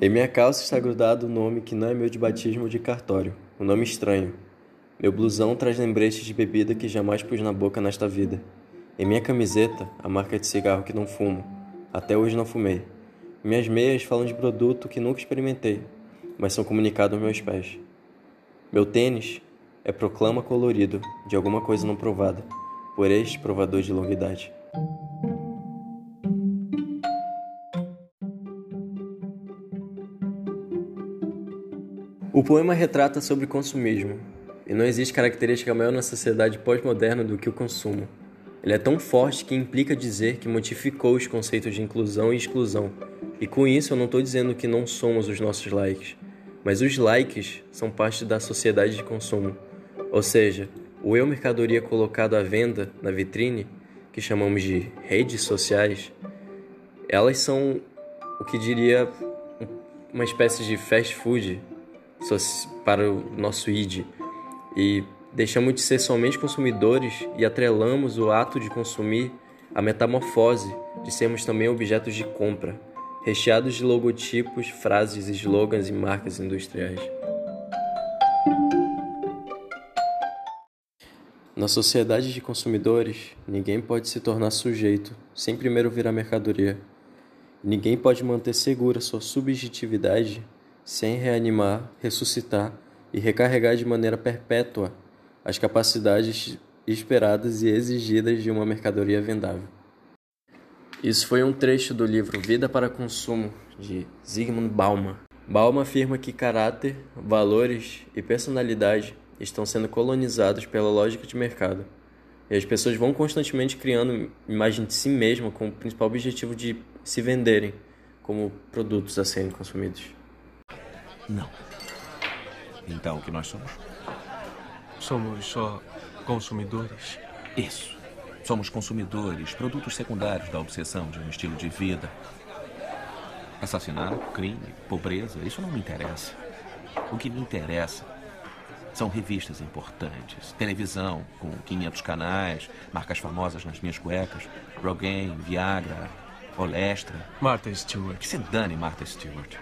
Em minha calça está grudado o um nome que não é meu de batismo ou de cartório, um nome estranho. Meu blusão traz lembretes de bebida que jamais pus na boca nesta vida. Em minha camiseta, a marca de cigarro que não fumo. Até hoje não fumei. Minhas meias falam de produto que nunca experimentei, mas são comunicados aos meus pés. Meu tênis é proclama colorido de alguma coisa não provada por este provador de longa idade. O poema retrata sobre consumismo, e não existe característica maior na sociedade pós-moderna do que o consumo. Ele é tão forte que implica dizer que modificou os conceitos de inclusão e exclusão. E com isso eu não estou dizendo que não somos os nossos likes, mas os likes são parte da sociedade de consumo. Ou seja, o eu mercadoria colocado à venda na vitrine, que chamamos de redes sociais, elas são o que diria uma espécie de fast food para o nosso id e deixamos de ser somente consumidores e atrelamos o ato de consumir à metamorfose de sermos também objetos de compra, recheados de logotipos, frases, slogans e marcas industriais. Na sociedade de consumidores, ninguém pode se tornar sujeito sem primeiro virar mercadoria. Ninguém pode manter segura sua subjetividade sem reanimar, ressuscitar e recarregar de maneira perpétua as capacidades esperadas e exigidas de uma mercadoria vendável. Isso foi um trecho do livro Vida para Consumo, de Zygmunt Bauman. Bauman afirma que caráter, valores e personalidade estão sendo colonizados pela lógica de mercado. E as pessoas vão constantemente criando imagem de si mesma com o principal objetivo de se venderem como produtos a serem consumidos. Não. Então, o que nós somos? Somos só consumidores? Isso. Somos consumidores, produtos secundários da obsessão de um estilo de vida. Assassinato, crime, pobreza, isso não me interessa. O que me interessa são revistas importantes, televisão com 500 canais, marcas famosas nas minhas cuecas, Rogaine, Viagra, Olestra. Martha Stewart. Que se dane Martha Stewart.